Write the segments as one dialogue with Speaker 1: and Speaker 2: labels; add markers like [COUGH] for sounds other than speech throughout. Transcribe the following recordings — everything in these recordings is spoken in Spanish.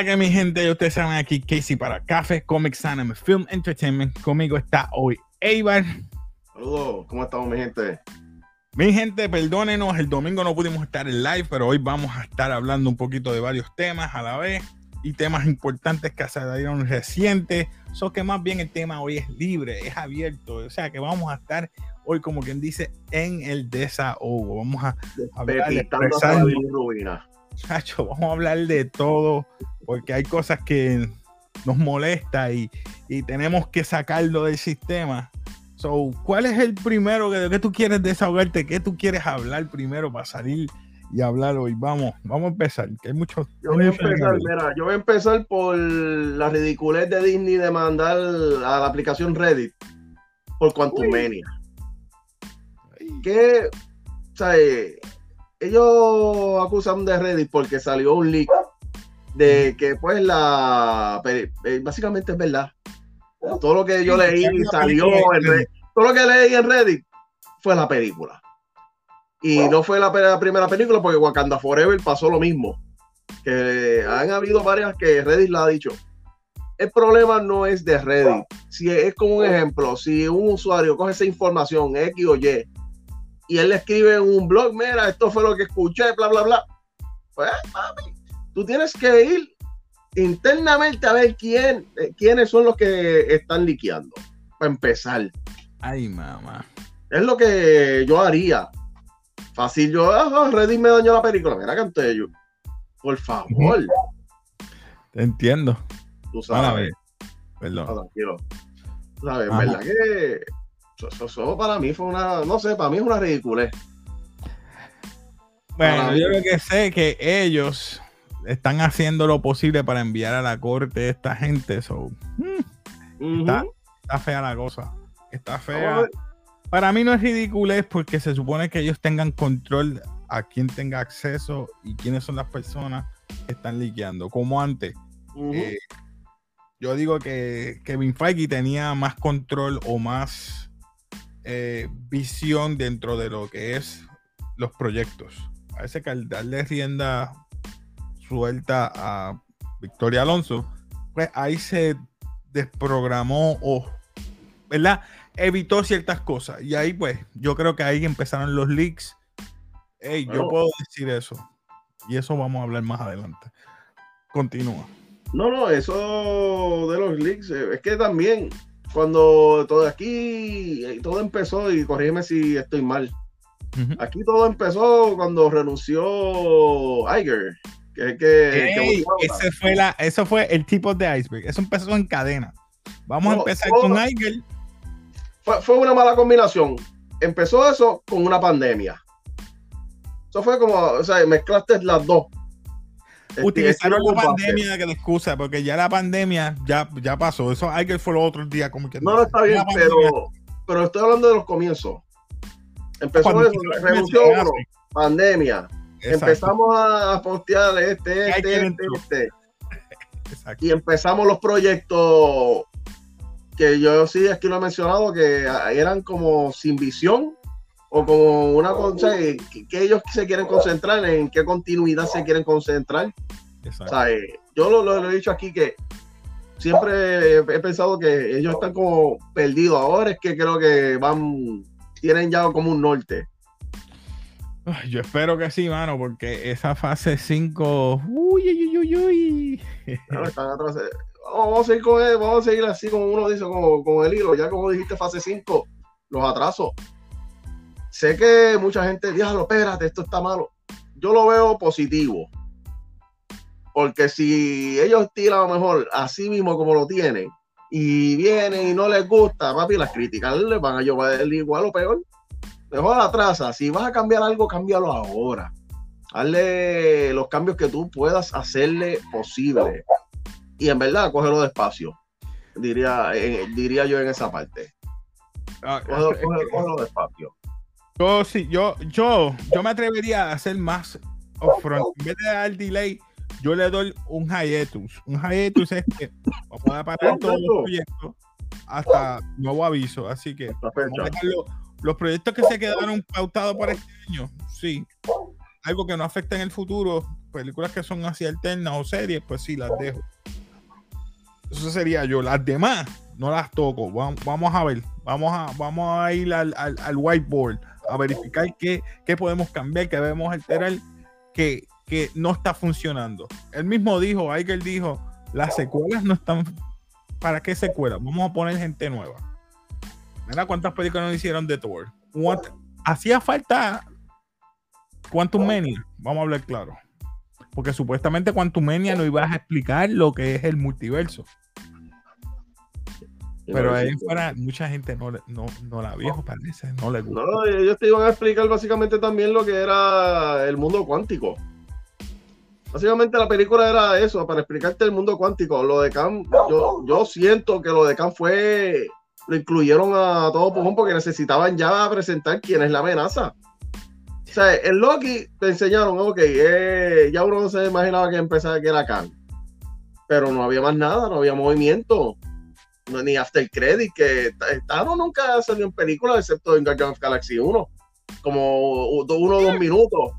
Speaker 1: la que mi gente, ustedes saben aquí Casey para Café, Comics Anime, Film Entertainment. Conmigo está hoy Eibar.
Speaker 2: Saludos, ¿cómo estamos mi gente?
Speaker 1: Mi gente, perdónenos, el domingo no pudimos estar en live, pero hoy vamos a estar hablando un poquito de varios temas a la vez y temas importantes que salieron recientes. So que más bien el tema hoy es libre, es abierto. O sea que vamos a estar hoy, como quien dice, en el desahogo. Vamos a hablar de Chacho, [LAUGHS] vamos a hablar de todo, porque hay cosas que nos molesta y, y tenemos que sacarlo del sistema. So, ¿cuál es el primero que, que tú quieres desahogarte? ¿Qué tú quieres hablar primero para salir y hablar hoy? Vamos, vamos a empezar. Que hay mucho,
Speaker 2: yo voy a empezar, mira, yo voy a empezar por la ridiculez de Disney de mandar a la aplicación Reddit por Quantumania. Que, o sea, ellos acusan de Reddit porque salió un leak de que pues la eh, básicamente es verdad. Todo lo que yo leí salió en todo lo que leí en Reddit fue la película. Y no fue la, primera película porque Wakanda Forever pasó lo mismo. Que han habido varias que Reddit la ha dicho. El problema no es de Reddit. Si es como un ejemplo si un usuario coge esa información X o Y y él le escribe en un blog, mira, esto fue lo que escuché, bla, bla, bla. Pues, mami, tú tienes que ir internamente a ver quién, eh, quiénes son los que están liqueando, para empezar.
Speaker 1: Ay, mamá.
Speaker 2: Es lo que yo haría. Fácil, yo, ah, Reddit me dañó la película. Mira, canté yo. Por favor.
Speaker 1: Te entiendo.
Speaker 2: Tú sabes.
Speaker 1: Perdón.
Speaker 2: No, tranquilo. ¿Sabes? ¿Verdad que eso, para mí fue una, no sé, para mí es una ridiculez.
Speaker 1: Bueno, yo lo que sé que ellos están haciendo lo posible para enviar a la corte a esta gente. So, mm, está, fea la cosa. Está fea. Para mí no es ridiculez porque se supone que ellos tengan control a quién tenga acceso y quiénes son las personas que están liqueando. Como antes. Eh, yo digo que Kevin Feige tenía más control o más eh, visión dentro de lo que es los proyectos. Parece que al darle rienda suelta a Victoria Alonso, pues ahí se desprogramó o, ¿verdad? Evitó ciertas cosas. Y ahí, pues, yo creo que ahí empezaron los leaks. Hey, yo puedo decir eso. Y eso vamos a hablar más adelante. Continúa.
Speaker 2: No, no, eso de los leaks, eh, es que también cuando todo aquí, eh, todo empezó, y corrígeme si estoy mal, aquí todo empezó cuando renunció Iger. Que, que,
Speaker 1: ese fue la, eso fue el tipo de iceberg. Eso empezó en cadena. Vamos a empezar con Iger.
Speaker 2: Fue, fue una mala combinación. Empezó eso con una pandemia. Eso fue como, o sea, mezclaste las dos.
Speaker 1: Este, Utilizaron la pandemia que de excusa, porque ya la pandemia ya, ya pasó. Eso hay que fue los otros días como que
Speaker 2: no, no está bien, pero, pero estoy hablando de los comienzos. Empezó eso, renunció pandemia. Empezamos a postear este, este, este, este. Y empezamos los proyectos que yo sí aquí lo he mencionado, que eran como sin visión o como una cosa que, ellos se quieren concentrar, en qué continuidad se quieren concentrar. Eh, yo lo, he dicho aquí que siempre he, pensado que ellos están como perdidos. Ahora es que creo que van, tienen ya como un norte.
Speaker 1: Yo espero que sí, mano, porque esa fase 5. Uy, uy, uy, uy.
Speaker 2: vamos, a seguir con él, vamos a seguir así como uno dice, como, como el hilo. Ya como dijiste, fase 5, los atrasos sé que mucha gente, diablo, espérate, esto está malo. Yo lo veo positivo. Porque si ellos tiran a lo mejor así mismo como lo tienen y vienen y no les gusta, papi, las críticas les van a llevar igual o peor. Mejor atrasa. Si vas a cambiar algo, cámbialo ahora. Hazle los cambios que tú puedas hacerle posible. Y en verdad, cógelo despacio. Diría, eh, diría yo en esa parte. Ah, cógelo [LAUGHS] despacio.
Speaker 1: Yo sí, yo, yo, yo me atrevería a hacer más upfront. En vez de dar delay, yo le doy un hiatus. Un hiatus es que vamos a parar todos los proyectos hasta nuevo aviso. Así que los, proyectos que se quedaron pautados para este año, sí. Algo que no afecta en el futuro, películas que son así alternas o series, pues sí, las dejo. Eso sería yo. Las demás no las toco. Vamos a ver. Vamos a, vamos a ir al, whiteboard a verificar qué, podemos cambiar, qué debemos alterar, que, que no está funcionando. Él mismo dijo, Iker dijo, las secuelas no están. ¿Para qué secuelas? Vamos a poner gente nueva. Mira cuántas películas nos hicieron de Thor. Hacía falta Quantum Mania. Vamos a hablar claro. Porque supuestamente Quantum Mania no ibas a explicar lo que es el multiverso. Pero ahí fuera, mucha gente no, no, la vio, parece, no le gusta.
Speaker 2: No, ellos te iban a explicar básicamente también lo que era el mundo cuántico. Básicamente la película era eso, para explicarte el mundo cuántico. Lo de Khan, yo, yo siento que lo de Khan fue, lo incluyeron a todo pujón porque necesitaban ya presentar quién es la amenaza. O sea, el Loki te enseñaron, ok, eh, ya uno se imaginaba que empezaba que era Khan. Pero no había más nada, no había movimiento. Ni after credit, que Thanos nunca salió en película, excepto en Guardians of Galaxy 1. Como uno o dos minutos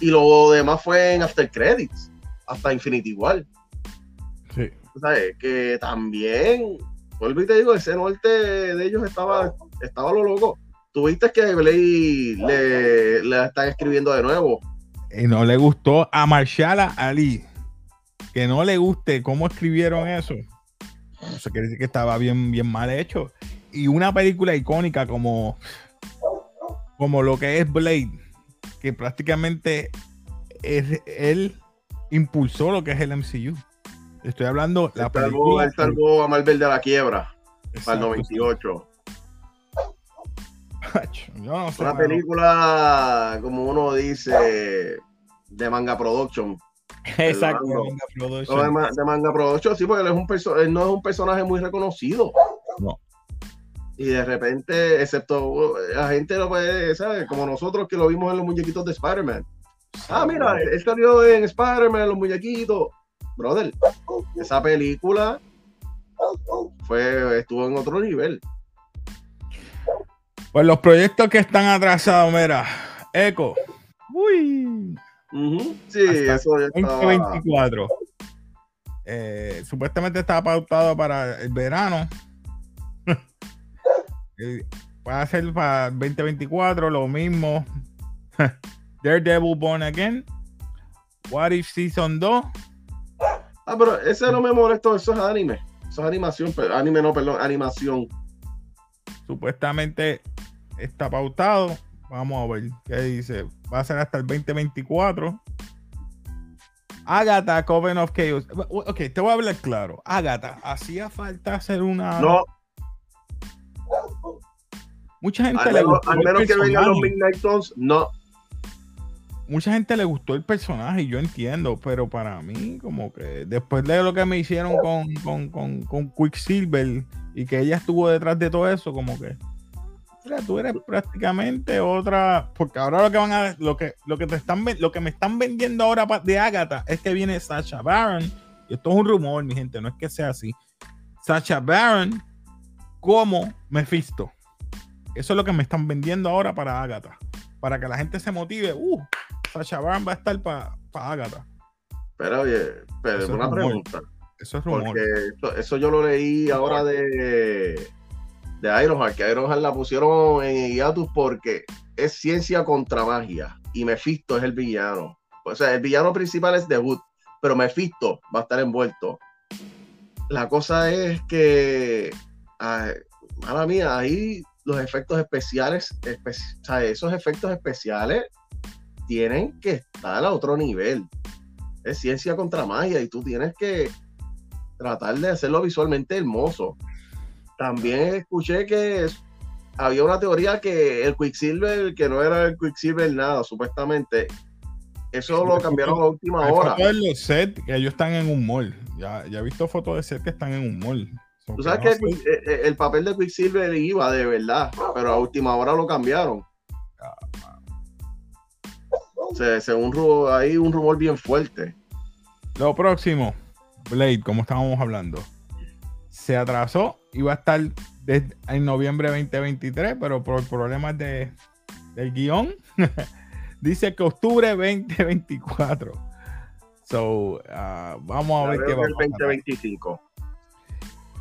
Speaker 2: y lo demás fue en After Credits, hasta Infinity igual. Sí. ¿Sabes? Que también, vuelvo y te digo, ese norte de ellos estaba, estaba lo loco. Tuviste que Blade le, le están escribiendo de nuevo.
Speaker 1: Y no le gustó a Marshall Ali. Que no le guste cómo escribieron eso. Eso quiere decir que estaba bien, bien mal hecho. Y una película icónica como, como lo que es Blade que prácticamente es, él impulsó lo que es el MCU. Estoy hablando
Speaker 2: la película. Él salvó a Marvel de la quiebra para el 98. Una película, como uno dice, de manga production.
Speaker 1: Exacto,
Speaker 2: de manga production. De, manga production, sí, porque él, es un él no es un personaje muy reconocido. No y de repente, excepto la gente lo puede, ¿sabes? Como nosotros que lo vimos en los muñequitos de Spider-Man. Ah, mira, él salió en Spider-Man, los muñequitos. Brother, esa película fue, estuvo en otro nivel.
Speaker 1: Pues los proyectos que están atrasados, mira, Echo. Uy.
Speaker 2: Sí, eso ya
Speaker 1: 2024. Eh, supuestamente estaba pautado para el verano [LAUGHS] Va a ser para 2024 lo mismo. [LAUGHS] Daredevil Born Again. What If Season 2.
Speaker 2: Ah, pero ese no me molestó, eso es anime. Eso es animación, pero anime no, perdón, animación.
Speaker 1: Supuestamente está pautado. Vamos a ver qué dice. Va a ser hasta el 2024. Agatha, Coven of Chaos. Ok, te voy a hablar claro. Agatha, hacía falta hacer una.
Speaker 2: No,
Speaker 1: Mucha gente le
Speaker 2: gustó. Al menos que vengan los Midnight Suns, no.
Speaker 1: Mucha gente le gustó el personaje yo entiendo, pero para mí, como que después de lo que me hicieron con, con, Quicksilver y que ella estuvo detrás de todo eso, como que tú eres prácticamente otra porque ahora lo que van a lo que lo que te están lo que me están vendiendo ahora de Agatha es que viene Sacha Baron y esto es un rumor mi gente no es que sea así Sacha Baron como Mephisto eso es lo que me están vendiendo ahora para Agatha. Para que la gente se motive. Uh, Sacha Baron va a estar para Agatha.
Speaker 2: Pero oye, pero una pregunta.
Speaker 1: Eso es rumor.
Speaker 2: Porque eso, yo lo leí ahora de, de Ironheart, que Ironheart la pusieron en hiatus porque es ciencia contra magia y Mephisto es el villano. O sea, el villano principal es The Hood, pero Mephisto va a estar envuelto. La cosa es que, ay, mala mía, ahí los efectos especiales, o sea, esos efectos especiales tienen que estar a otro nivel. Es ciencia contra magia y tú tienes que tratar de hacerlo visualmente hermoso. También escuché que había una teoría que el Quicksilver, que no era el Quicksilver nada, supuestamente, eso lo cambiaron a última hora.
Speaker 1: los sets que ellos están en un mall. Ya, ya he visto fotos de set que están en un mall.
Speaker 2: Tú sabes que el, el, papel de Quicksilver iba de verdad, pero a última hora lo cambiaron. Se, según hay un rumor bien fuerte.
Speaker 1: Lo próximo, Blade, como estábamos hablando, se atrasó, iba a estar en noviembre 2023, pero por problemas de, del guion, [LAUGHS] dice que octubre 2024. So, uh, vamos a ver qué va a
Speaker 2: pasar. 2025.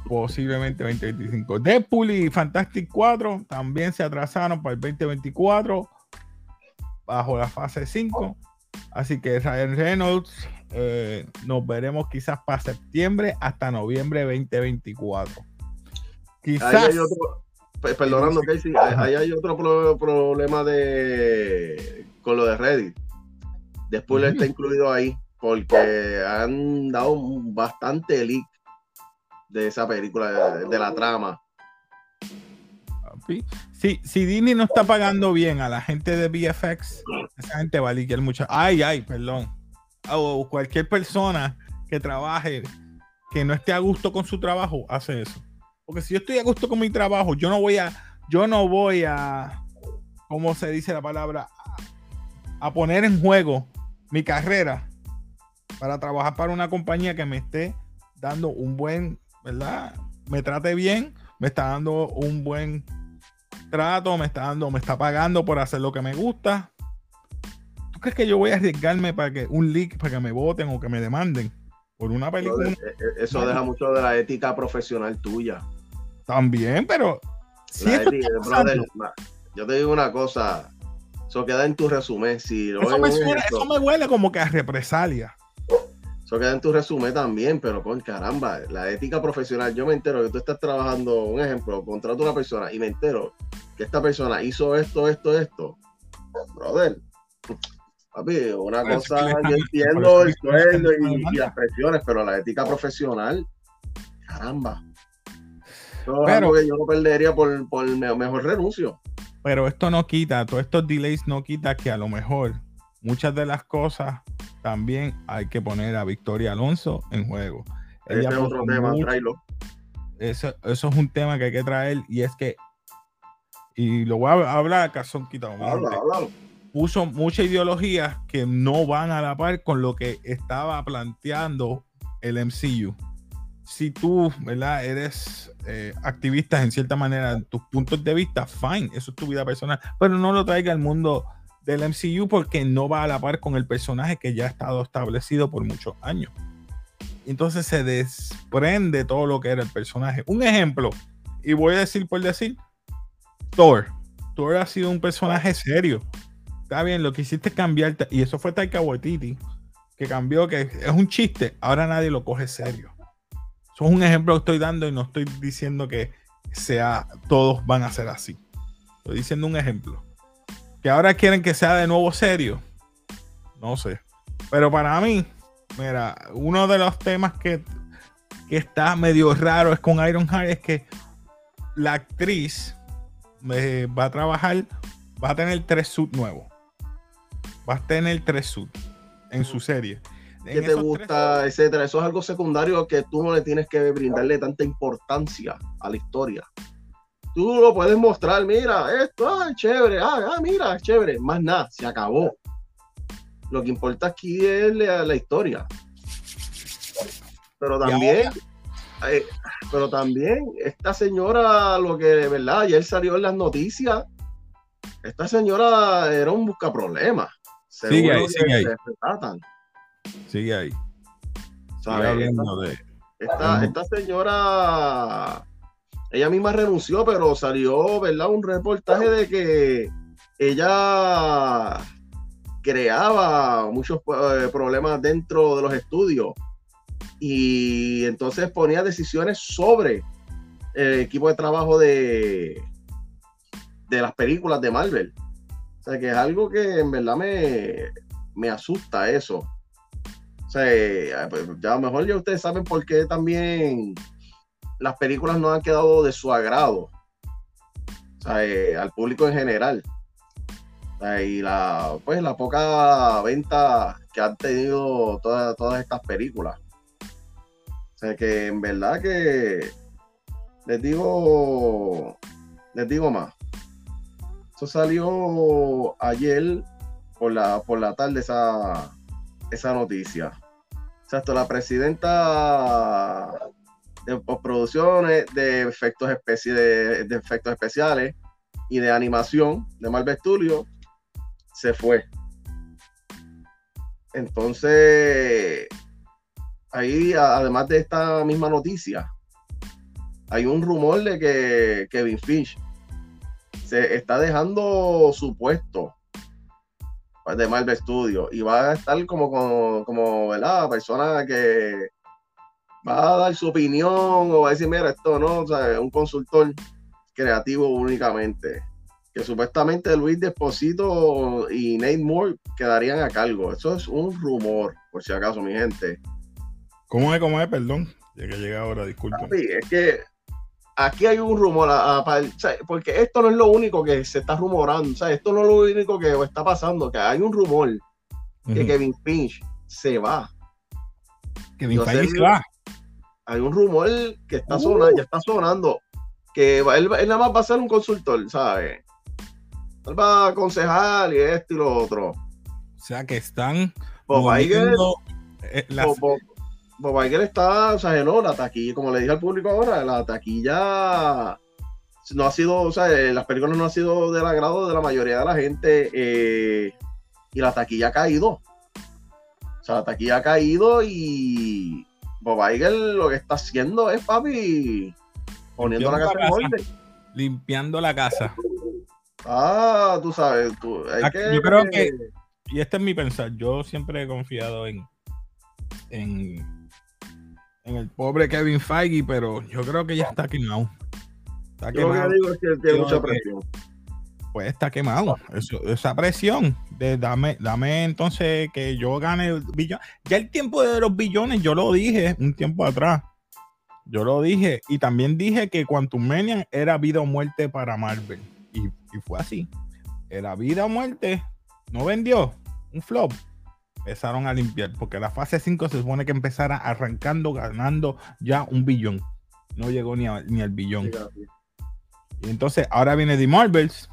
Speaker 1: Posiblemente 2025. Deadpool y Fantastic 4 también se atrasaron para el 2024 bajo la fase 5. Así que Ryan Reynolds eh, nos veremos quizás para septiembre hasta noviembre 2024.
Speaker 2: Quizás. Ahí hay otro, perdonando, Casey, ahí hay otro problema de con lo de Reddit. Después le está incluido ahí porque han dado bastante leak de esa película, de, la trama.
Speaker 1: Sí, si Disney no está pagando bien a la gente de VFX, esa gente va a liquear mucho. Ay, ay, perdón. O cualquier persona que trabaje, que no esté a gusto con su trabajo, hace eso. Porque si yo estoy a gusto con mi trabajo, yo no voy a, yo no voy a, ¿cómo se dice la palabra? A poner en juego mi carrera para trabajar para una compañía que me esté dando un buen, ¿verdad? Me trate bien, me está dando un buen trato, me está dando, me está pagando por hacer lo que me gusta. ¿Tú crees que yo voy a arriesgarme para que un leak, para que me voten o que me demanden por una película? Eh,
Speaker 2: eh, eso deja mucho de la ética profesional tuya.
Speaker 1: También, pero
Speaker 2: si yo te digo una cosa, eso queda en tu resumen. Si
Speaker 1: eso, me eso me huele como que a represalia.
Speaker 2: Eso queda en tu resumen también, pero con caramba, la ética profesional, yo me entero que tú estás trabajando, un ejemplo, contrato a una persona y me entero que esta persona hizo esto, esto, esto. Brother, papi, una cosa, yo entiendo el sueldo y, las presiones, pero la ética profesional, caramba. Eso pero, que yo no perdería por, por mejor renuncio.
Speaker 1: Pero esto no quita, todos estos delays no quita que a lo mejor muchas de las cosas también hay que poner a Victoria Alonso en juego.
Speaker 2: Ese es otro tema,
Speaker 1: Eso, eso, es un tema que hay que traer y es que, y lo voy a hablar a son quitado. Puso mucha ideología que no van a la par con lo que estaba planteando el MCU. Si tú, ¿verdad? Eres eh, activista en cierta manera tus puntos de vista, fine, eso es tu vida personal, pero no lo traiga al mundo del MCU porque no va a la par con el personaje que ya ha estado establecido por muchos años. Entonces se desprende todo lo que era el personaje. Un ejemplo, y voy a decir por decir, Thor. Thor ha sido un personaje serio. Está bien, lo que hiciste es cambiarte, y eso fue Taika Waititi, que cambió, que es un chiste, ahora nadie lo coge serio. Eso es un ejemplo que estoy dando y no estoy diciendo que sea, todos van a ser así. Estoy diciendo un ejemplo que ahora quieren que sea de nuevo serio. No sé. Pero para mí, mira, uno de los temas que, está medio raro es con Iron Heart es que la actriz eh, va a trabajar, va a tener tres suits nuevos. Va a tener tres suits en su serie.
Speaker 2: ¿Qué te gusta, etcétera? Eso es algo secundario que tú no le tienes que brindarle tanta importancia a la historia tú lo puedes mostrar, mira, esto, ah, chévere, ah, ah, mira, chévere, más nada, se acabó. Lo que importa aquí es la, historia. Pero también, eh, pero también, esta señora, lo que de verdad, ayer salió en las noticias, esta señora era un busca problemas.
Speaker 1: Sigue ahí, sigue ahí. Sigue
Speaker 2: esta señora ella misma renunció, pero salió, ¿verdad? Un reportaje de que ella creaba muchos eh, problemas dentro de los estudios y entonces ponía decisiones sobre el equipo de trabajo de, de las películas de Marvel. O sea, que es algo que en verdad me, me asusta eso. O sea, eh, pues, ya a lo mejor ya ustedes saben por qué también las películas no han quedado de su agrado eh, al público en general. y la, pues, la poca venta que han tenido todas, todas estas películas. O sea que en verdad que les digo, les digo más. Eso salió ayer por la, por la tarde esa, esa noticia. Exacto, la presidenta de postproducciones, de efectos, de, de efectos especiales y de animación de Marvel Studios, se fue. Entonces, ahí, además de esta misma noticia, hay un rumor de que Kevin Finch se está dejando su puesto de Marvel Studios y va a estar como, como, como ¿verdad? persona que va a dar su opinión o va a decir, mira, esto no, o sea, un consultor creativo únicamente. Que supuestamente Luis Desposito y Nate Moore quedarían a cargo. Eso es un rumor, por si acaso, mi gente.
Speaker 1: ¿Cómo es? ¿Cómo es? Perdón. Ya que llega ahora, disculpe.
Speaker 2: es que aquí hay un rumor, porque esto no es lo único que se está rumorando, esto no es lo único que está pasando, que hay un rumor que Kevin Finch se va.
Speaker 1: Kevin Finch va.
Speaker 2: Hay un rumor que está sonando, ya está sonando, que él, nada más va a ser un consultor, ¿sabes? Él va a aconsejar y esto y lo otro.
Speaker 1: O sea que están
Speaker 2: Iger, eh, Bob, Iger está, o sea, no, la taquilla, como le dije al público ahora, la taquilla no ha sido, o sea, eh, las películas no han sido del agrado de la mayoría de la gente eh, y la taquilla ha caído. O sea, la taquilla ha caído y Bob Iger lo que está haciendo es, papi, poniendo la casa en orden.
Speaker 1: Limpiando la casa.
Speaker 2: Ah, tú sabes, tú,
Speaker 1: yo creo que, y este es mi pensar, yo siempre he confiado en, en, en el pobre Kevin Feige, pero yo creo que ya está quemado.
Speaker 2: Está quemado. Lo que digo es que tiene mucha presión.
Speaker 1: Pues está quemado. esa presión de dame, dame entonces que yo gane billón. Ya el tiempo de los billones, yo lo dije un tiempo atrás. Yo lo dije. Y también dije que Quantum Mania era vida o muerte para Marvel. Y, fue así. Era vida o muerte. No vendió. Un flop. Empezaron a limpiar. Porque la fase 5 se supone que empezara arrancando, ganando ya un billón. No llegó ni, ni al billón. Y entonces ahora viene The Marvels.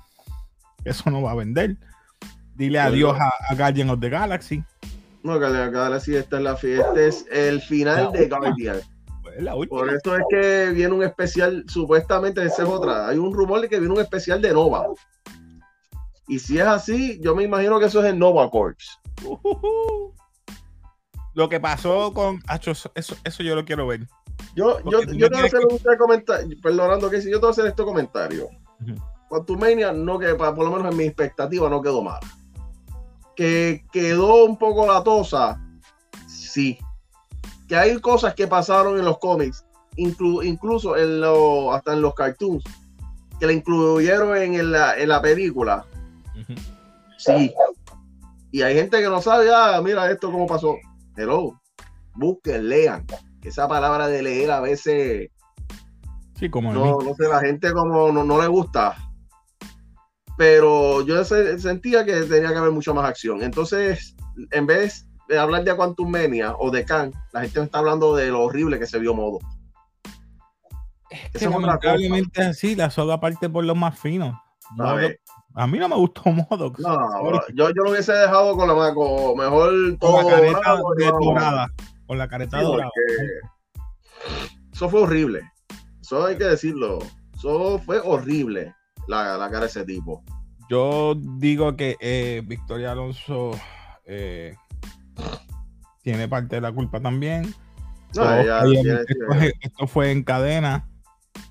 Speaker 1: Eso no va a vender. Dile adiós a, a, Guardian of the Galaxy.
Speaker 2: No, Guardian Galaxy, esta es la este es el final de Guardian. Por eso es que viene un especial, supuestamente esa es otra. Hay un rumor de que viene un especial de Nova. Y si es así, yo me imagino que eso es el Nova Corps.
Speaker 1: Lo que pasó con. eso, eso yo lo quiero ver.
Speaker 2: Yo, yo, yo te voy a hacer un comentario. Perdonando que si yo te voy a hacer este comentario. Uh no que por lo menos en mi expectativa no quedó mal. Que quedó un poco latosa, sí que hay cosas que pasaron en los cómics, incluso en lo, hasta en los cartoons, que la incluyeron en la, en la película. Sí. Y hay gente que no sabe, ah, mira esto cómo pasó. Hello, busquen, lean. Esa palabra de leer a veces.
Speaker 1: Sí, como
Speaker 2: no, no sé, la gente como no, no le gusta. Pero yo sentía que tenía que haber mucha más acción. Entonces, en vez de hablar de Quantum Mania o de Khan, la gente está hablando de lo horrible que se vio modo.
Speaker 1: Es que lamentablemente así, la soga parte por lo más fino. A mí no me gustó [LAUGHS] modo.
Speaker 2: No, yo, yo lo hubiese dejado con la mejor
Speaker 1: todo con la careta dorada, con la careta dorada.
Speaker 2: Eso fue horrible. Eso hay que decirlo. Eso fue horrible la, la cara de ese tipo.
Speaker 1: Yo digo que eh, Victoria Alonso eh, tiene parte de la culpa también. esto, fue en cadena.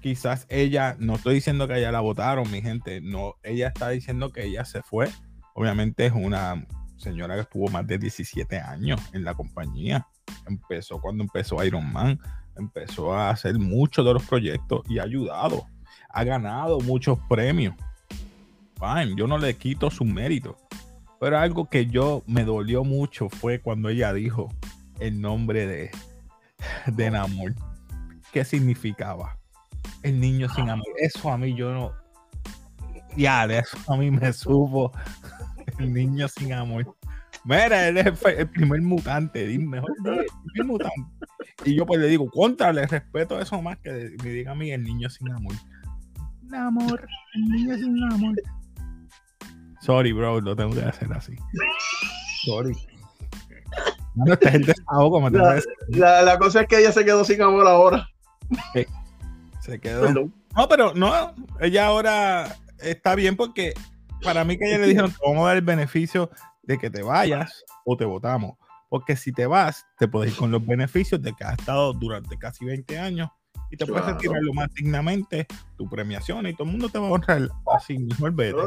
Speaker 1: Quizás ella, no estoy diciendo que ella la votaron, mi gente. No, ella está diciendo que ella se fue. Obviamente es una señora que estuvo más de 17 años en la compañía. Empezó cuando empezó Iron Man. Empezó a hacer muchos de los proyectos y ha ayudado. Ha ganado muchos premios. Fine, yo no le quito su mérito pero algo que yo me dolió mucho fue cuando ella dijo el nombre de, de Namor. ¿Qué significaba? El niño sin amor. Eso a mí yo no. Ya, de eso a mí me supo. [LAUGHS] El niño sin amor. Mira, él es el, primer mutante, mejor el primer mutante. Y yo pues le digo, contra, le respeto eso más que me diga a mí el niño sin amor. Namor, el niño sin amor. Sorry, bro, lo tengo que hacer así. [LAUGHS] Sorry.
Speaker 2: No, este es [LAUGHS] el desahogo, la, la, cosa es que ella se quedó sin amor ahora.
Speaker 1: Se quedó. No, pero no, ella ahora está bien porque para mí que ella le dijeron, vamos a dar el beneficio de que te vayas o te votamos. Porque si te vas, te puedes ir con los beneficios de que has estado durante casi 20 años y te puedes retirar lo más dignamente tu premiación y todo el mundo te va a honrar así mejor vete.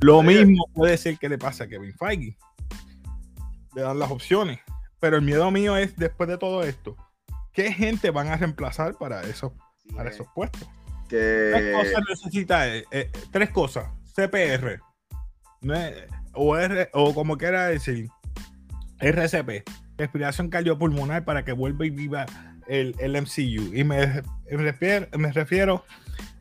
Speaker 1: Lo mismo puede ser que le pasa a Kevin Feige. Le dan las opciones. Pero el miedo mío es, después de todo esto, ¿qué gente van a reemplazar para esos, para esos puestos? Tres cosas necesita, eh, eh, tres cosas. CPR. o, R, o como quiera decir, RCP. Respiración cardiopulmonar para que vuelva y viva el, MCU. Y me, refiero, me refiero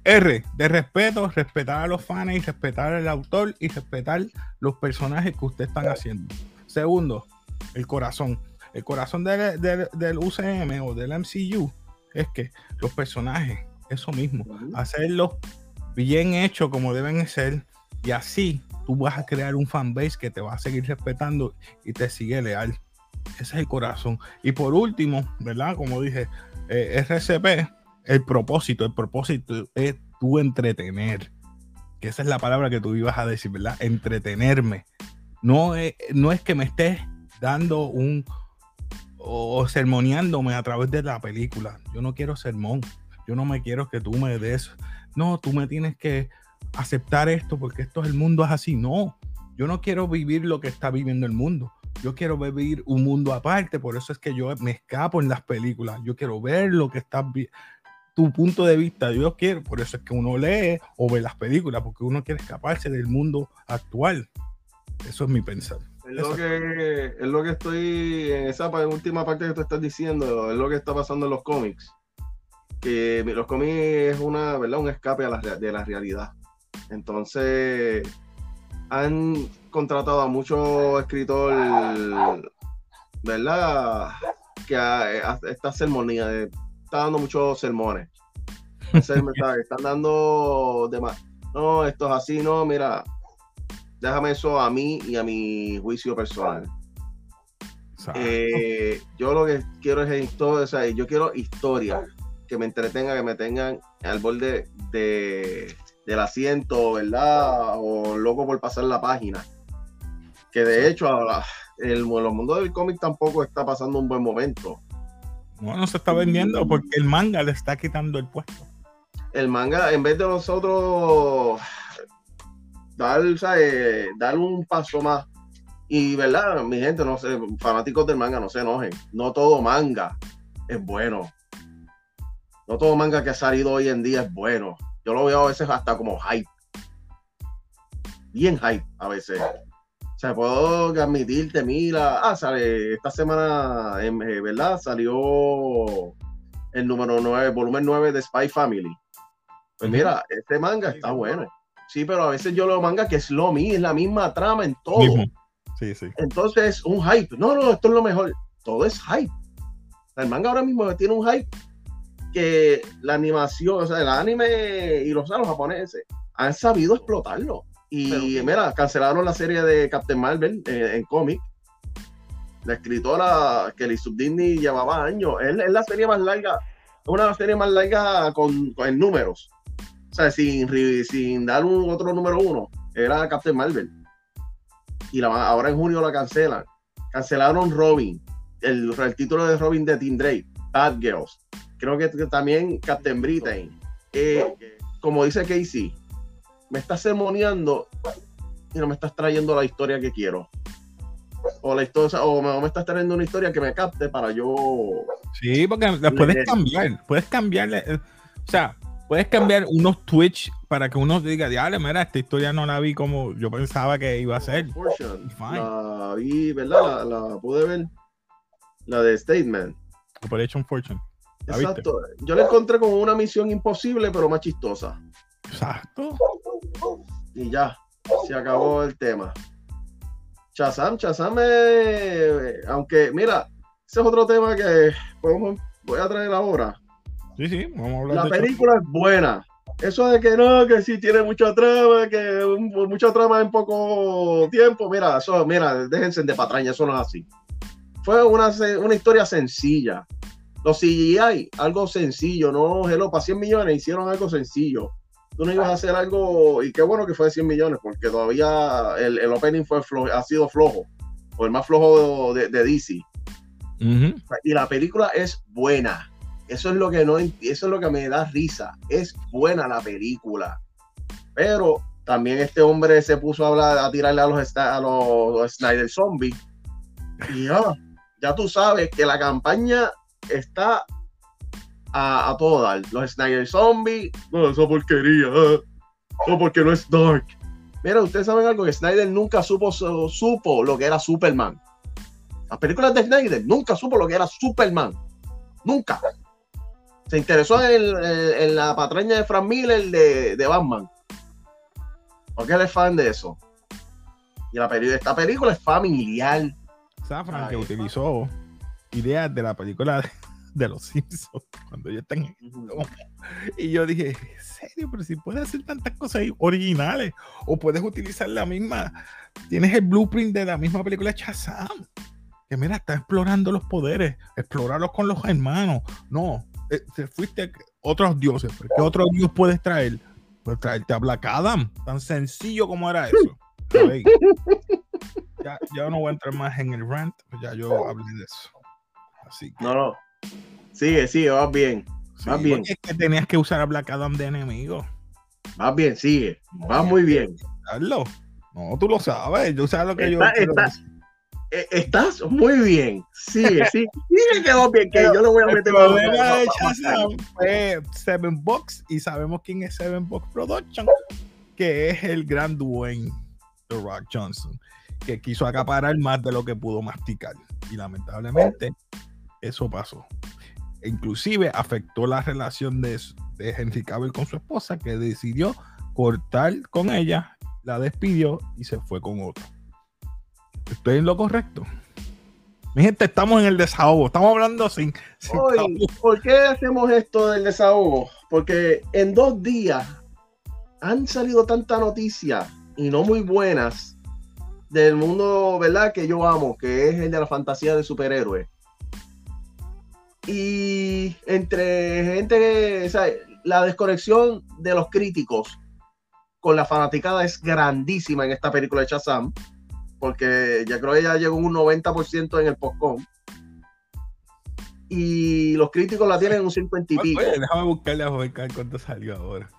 Speaker 1: R, de respeto, respetar a los fans y respetar al autor y respetar los personajes que ustedes están haciendo. Segundo, el corazón. El corazón del, del, UCM o del MCU es que los personajes, eso mismo, hacerlo bien hecho como deben ser y así tú vas a crear un fanbase que te va a seguir respetando y te sigue leal. Ese es el corazón. Y por último, ¿verdad? Como dije, eh, RCP, el propósito, el propósito es tú entretener. Que esa es la palabra que tú ibas a decir, ¿verdad? Entretenerme. No es, no es que me estés dando un o sermoneándome a través de la película. Yo no quiero sermón. Yo no me quiero que tú me des. No, tú me tienes que aceptar esto porque esto es el mundo es así. No, yo no quiero vivir lo que está viviendo el mundo. Yo quiero vivir un mundo aparte, por eso es que yo me escapo en las películas. Yo quiero ver lo que está tu punto de vista. Yo quiero, por eso es que uno lee o ve las películas, porque uno quiere escaparse del mundo actual. Eso es mi pensar.
Speaker 2: Es lo, que, es lo que estoy en esa última parte que tú estás diciendo, es lo que está pasando en los cómics. Que los cómics es una, ¿verdad? un escape a la, de la realidad. Entonces, han contratado a muchos escritores, ¿verdad? Que a, esta sermonía, está dando muchos sermones. están dando demás. No, esto es así, no, mira, déjame eso a mí y a mi juicio personal. Eh, yo lo que quiero es historia, o sea, yo quiero historia que me entretenga, que me tengan al borde de, del asiento, ¿verdad? O loco por pasar la página. Que de hecho, ahora, el, los mundos del cómic tampoco está pasando un buen momento.
Speaker 1: Bueno, se está vendiendo porque el manga le está quitando el puesto.
Speaker 2: El manga, en vez de nosotros dar, dar un paso más. Y, ¿verdad? Mi gente, no sé, fanáticos del manga, no se enojen. No todo manga es bueno. No todo manga que ha salido hoy en día es bueno. Yo lo veo a veces hasta como hype. Bien hype a veces. O sea, puedo admitirte, mira, ah, sale, esta semana, eh, ¿verdad? Salió el número 9, volumen 9 de Spy Family. Pues mira, este manga está bueno. Sí, pero a veces yo lo manga que es lo mismo, es la misma trama en todo. Sí, sí. Entonces, un hype. No, no, esto es lo mejor. Todo es hype. El manga ahora mismo tiene un hype que la animación, o sea, el anime y los, los japoneses han sabido explotarlo. Y mira, cancelaron la serie de Captain Marvel eh, en cómic. La escritora Kelly Subdini llevaba años. Es, la serie más larga, una de las series más largas con, con números. O sea, sin, sin dar un otro número uno. Era Captain Marvel. Y la, ahora en junio la cancelan. Cancelaron Robin. El, el título de Robin de Team Drake. Bad Girls creo que, también Captain Britain, como dice Casey, me estás sermoneando y no me estás trayendo la historia que quiero. O la historia, o me, estás trayendo una historia que me capte para yo.
Speaker 1: Sí, porque la puedes cambiar, puedes cambiarle, eh, o sea, puedes cambiar unos Twitch para que uno diga, diale, mira, esta historia no la vi como yo pensaba que iba a ser.
Speaker 2: La vi, ¿verdad? La, la pude ver. La de Statement.
Speaker 1: Operation Fortune.
Speaker 2: Exacto. Yo la encontré como una misión imposible, pero más chistosa.
Speaker 1: Exacto.
Speaker 2: Y ya, se acabó el tema. Chazam, Chazam, aunque, mira, ese es otro tema que voy a traer ahora.
Speaker 1: Sí, sí, vamos a hablar
Speaker 2: La película es buena. Eso de que no, que sí tiene mucha trama, que mucha trama en poco tiempo, mira, eso, mira, déjense de patraña, eso no es así. Fue una, una historia sencilla los CGI, algo sencillo, no, hello, para 100 millones hicieron algo sencillo. Tú no ibas a hacer algo, y qué bueno que fue de 100 millones, porque todavía el, opening fue ha sido flojo. o el más flojo de, DC. Y la película es buena. Eso es lo que no eso es lo que me da risa. Es buena la película. Pero también este hombre se puso a hablar, a tirarle a los, a los, Snyder Zombies. Y ya, ya tú sabes que la campaña está a, a. Los Snyder Zombies, no, esa porquería, ¿eh? no, porque no es dark. Mira, ustedes saben algo que Snyder nunca supo, supo lo que era Superman. Las películas de Snyder nunca supo lo que era Superman. Nunca. Se interesó en, la patraña de Frank Miller de, de Batman porque él es fan de eso. Y la esta película es familiar.
Speaker 1: Safran que utilizó ideas de la película de, los Simpsons cuando yo están y yo dije, ¿en serio? Pero si puedes hacer tantas cosas originales o puedes utilizar la misma, tienes el blueprint de la misma película de Shazam. Que mira, está explorando los poderes, explorarlos con los hermanos. No, eh, te fuiste otros dioses. ¿Qué otro dios puedes traer? Pues traerte a Black Adam, tan sencillo como era eso. [LAUGHS] ya, ya, no voy a entrar más en el rant, pues ya yo hablé de eso. Así
Speaker 2: que... No, no. Sigue, sigue, vas bien. Vas bien.
Speaker 1: Es que tenías que usar a Black Adam de enemigo.
Speaker 2: Vas bien, sigue. Vas muy bien.
Speaker 1: No, tú lo sabes. Yo sabes lo que yo.
Speaker 2: Eh, estás muy bien. Sigue, [LAUGHS] sí. Sigue que bien, que yo lo voy a meter. El problema de
Speaker 1: fue Seven Box y sabemos quién es Seven Box Production, que es el gran Dwayne The Rock Johnson, que quiso acaparar más de lo que pudo masticar. Y lamentablemente eso pasó. E inclusive afectó la relación de, de Henry Cavill con su esposa, que decidió cortar con ella, la despidió y se fue con otro. Estoy en lo correcto. Mi gente, estamos en el desahogo. Estamos hablando sin.
Speaker 2: ¿Por qué hacemos esto del desahogo? Porque en dos días han salido tantas noticias y no muy buenas del mundo, ¿verdad? Que yo amo, que es el de la fantasía de superhéroes. Y entre gente, o sea, la desconexión de los críticos con la fanaticada es grandísima en esta película de Shazam porque ya creo que ya llegó un 90% en el postcom. Y los críticos la tienen un 50 y pico.
Speaker 1: Oye, déjame buscarle a ver cuánto salió ahora.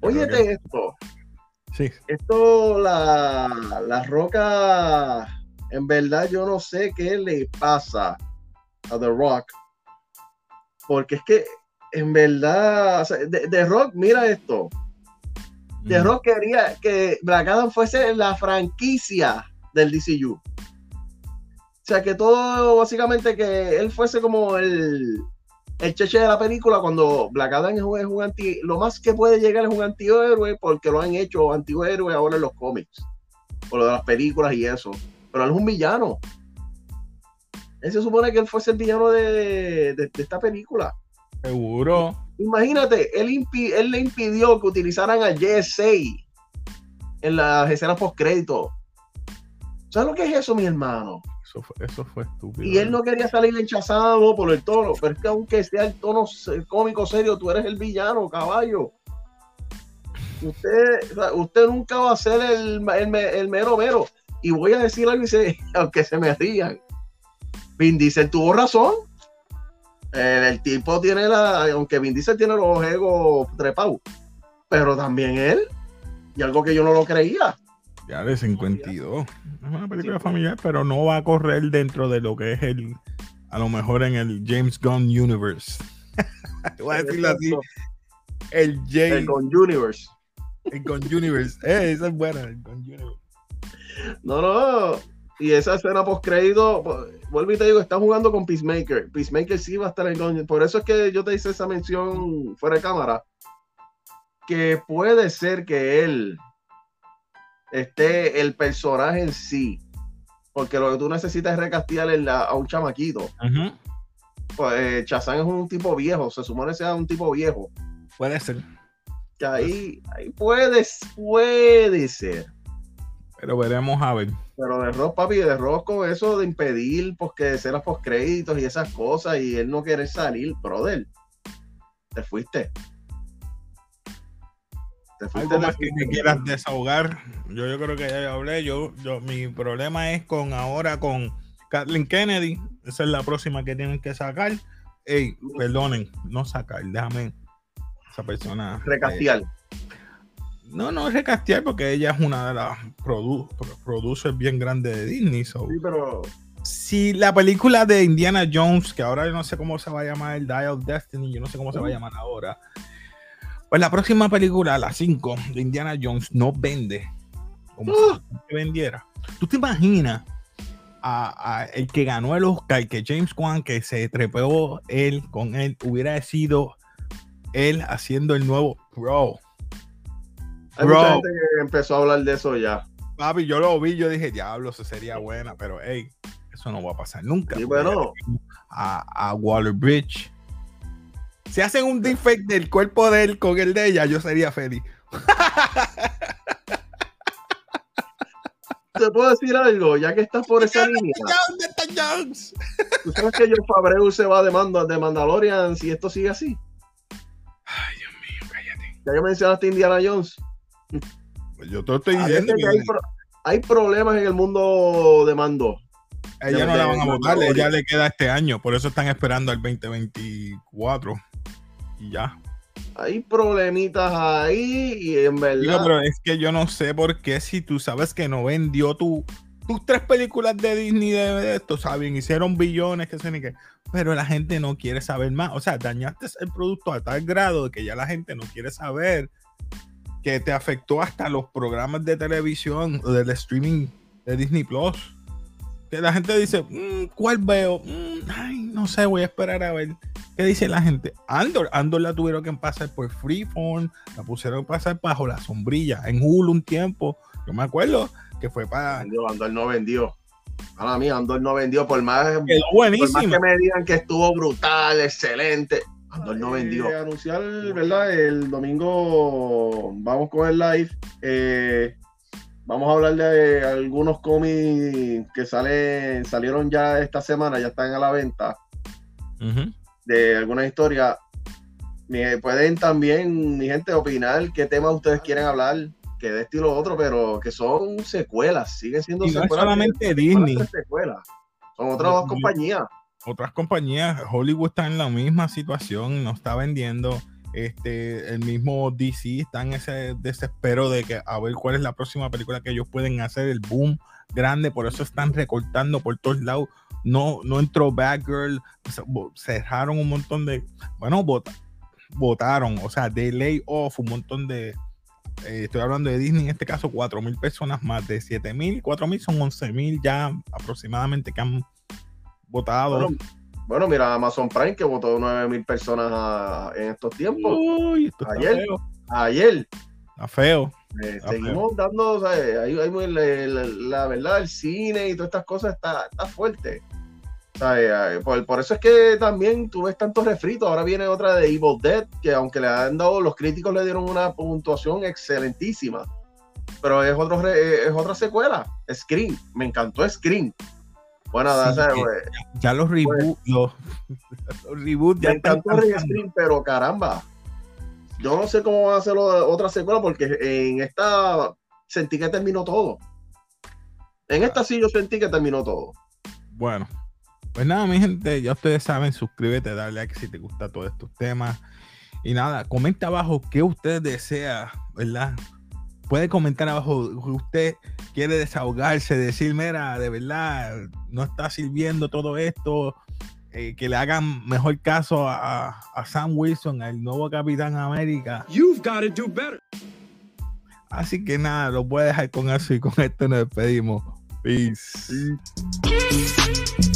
Speaker 2: Óyete esto.
Speaker 1: Sí.
Speaker 2: Esto, la, la roca, en verdad yo no sé qué le pasa a The Rock. Porque es que, en verdad, The Rock, mira esto. The mm. Rock quería que Black Adam fuese la franquicia del DCU. O sea, que todo básicamente que él fuese como el, el cheche de la película cuando Black Adam es un, anti, lo más que puede llegar es un antihéroe porque lo han hecho antihéroe ahora en los cómics, por lo de las películas y eso. Pero él es un villano. Él se supone que él fuese el villano de, esta película.
Speaker 1: Seguro.
Speaker 2: Imagínate, él, él le impidió que utilizaran a JSA en las escenas post crédito ¿Sabes lo que es eso, mi hermano?
Speaker 1: Eso fue, eso fue estúpido.
Speaker 2: Y él no quería salir enchazado por el tono, pero es que aunque sea el tono cómico serio, tú eres el villano, caballo. Usted, usted nunca va a ser el, el, mero mero. Y voy a decir algo, [LAUGHS] aunque se me rían. Vin Diesel tuvo razón. El, tipo tiene la, aunque Vin Diesel tiene los egos trepados, pero también él, y algo que yo no lo creía
Speaker 1: ya de 52. Es una película familiar, pero no va a correr dentro de lo que es el, a lo mejor en el James Gunn Universe. [LAUGHS] Voy a decirlo así. El James
Speaker 2: Gunn Universe.
Speaker 1: El Gunn Universe. [LAUGHS] Eh, esa es buena, el Gunn Universe.
Speaker 2: No, no. Y esa escena post crédito, vuelvo y te digo, está jugando con Peacemaker. Peacemaker sí va a estar en Gunn. Por eso es que yo te hice esa mención fuera de cámara. Que puede ser que él esté el personaje en sí. Porque lo que tú necesitas es recastearle a un chamaquito. Pues eh, Chazán es un tipo viejo, se supone que sea un tipo viejo.
Speaker 1: Puede ser.
Speaker 2: Que ahí, ahí puede, puede ser.
Speaker 1: Pero veremos a ver.
Speaker 2: Pero de Ross, papi, de Ross con eso de impedir pues, que se las postcréditos y esas cosas y él no quiere salir, brother. Te fuiste.
Speaker 1: Algo más que me quieras desahogar. Yo, yo creo que ya hablé. Yo, yo, mi problema es con ahora con Kathleen Kennedy. Esa es la próxima que tienen que sacar. Ey, perdonen, no sacar, déjame esa persona.
Speaker 2: Recastear.
Speaker 1: no, no recastear porque ella es una de las produ producers bien grandes de Disney.
Speaker 2: Sí, pero.
Speaker 1: Si la película de Indiana Jones, que ahora yo no sé cómo se va a llamar el Dial of Destiny, yo no sé cómo se va a llamar ahora. Pues la próxima película, la 5 de Indiana Jones, no vende como si vendiera. ¿Tú te imaginas a, el que ganó el Oscar, que James Wan, que se trepeó él con él, hubiera sido él haciendo el nuevo Bro.
Speaker 2: Hay mucha gente que empezó a hablar de eso ya.
Speaker 1: Papi, yo lo vi, yo dije, diablo, eso sería buena, pero hey, eso no va a pasar nunca.
Speaker 2: Sí, bueno.
Speaker 1: A, a Waller Bridge. Si hacen un defect del cuerpo de él con el de ella, yo sería feliz.
Speaker 2: ¿Te puedo decir algo? Ya que estás por esa línea. ¿Tú sabes que John Fabreu se va de, mando, de Mandalorian si esto sigue así?
Speaker 1: Ay, Dios mío, cállate.
Speaker 2: Ya que mencionaste Indiana Jones.
Speaker 1: Pues yo te estoy diciendo
Speaker 2: que hay, hay, problemas en el mundo de mando.
Speaker 1: Ella no la van a votar, ella le queda este año, por eso están esperando al 2024 y ya
Speaker 2: hay problemitas ahí y en verdad.
Speaker 1: pero es que yo no sé por qué si tú sabes que no vendió tu, tus tres películas de Disney de, esto, saben, hicieron billones, que sé ni qué, pero la gente no quiere saber más. O sea, dañaste el producto a tal grado de que ya la gente no quiere saber que te afectó hasta los programas de televisión o del streaming de Disney Plus. Que la gente dice, mm, ¿cuál veo? Mm, ay, no sé, voy a esperar a ver. ¿Qué dice la gente? Andor, Andor la tuvieron que pasar por Freeform, la pusieron que pasar bajo la sombrilla. En Hulu un tiempo, yo me acuerdo que fue para.
Speaker 2: Andor no vendió. Ahora mí, Andor no vendió por más,
Speaker 1: por más
Speaker 2: que me digan que estuvo brutal, excelente. Andor no vendió. Eh, anunciar, ¿verdad? El domingo vamos con el live. Eh, vamos a hablar de algunos cómics que salen, salieron ya esta semana, ya están a la venta de alguna historia, pueden también, mi gente, opinar qué temas ustedes quieren hablar, que de estilo otro, pero que son secuelas, siguen siendo
Speaker 1: y
Speaker 2: secuelas.
Speaker 1: No solamente Disney.
Speaker 2: Son otras compañías.
Speaker 1: Otras compañías, Hollywood está en la misma situación, no está vendiendo. Este, el mismo DC está en ese desespero de que a ver cuál es la próxima película que ellos pueden hacer, el boom grande, por eso están recortando por todos lados no, no entró Batgirl, cerraron un montón de, bueno, votaron, o sea, de lay off un montón de, eh, estoy hablando de Disney en este caso, 4 mil personas más de 7 mil, 4 mil son 11 mil ya aproximadamente que han votado.
Speaker 2: Bueno, mira, Amazon Prime que votó 9 mil personas en estos tiempos. ayer, ayer.
Speaker 1: Está feo.
Speaker 2: Eh, seguimos dando, o sea, la, verdad, el cine y todas estas cosas está, está fuerte. Eh, por, eso es que también tú ves tantos refritos. Ahora viene otra de Evil Dead, que aunque le han dado, los críticos le dieron una puntuación excelentísima. Pero es, otro, es otra secuela. Scream. Me encantó Scream. Bueno,
Speaker 1: pues, ya, [LAUGHS] los reboots, los,
Speaker 2: los ya me encantó Scream, pero caramba. Yo no sé cómo van a hacer otra secuela porque en esta sentí que terminó todo. En esta sí yo sentí que terminó todo.
Speaker 1: Bueno, pues nada, mi gente, ya ustedes saben, suscríbete, dale like si te gusta todos estos temas. Y nada, comenta abajo qué usted desea, ¿verdad? Puede comentar abajo, usted quiere desahogarse, decir, mira, de verdad, no está sirviendo todo esto, eh, que le hagan mejor caso a, a, Sam Wilson, el nuevo Capitán América. You've got to do better. Así que nada, lo voy a dejar con eso y con esto nos despedimos. Peace. Peace.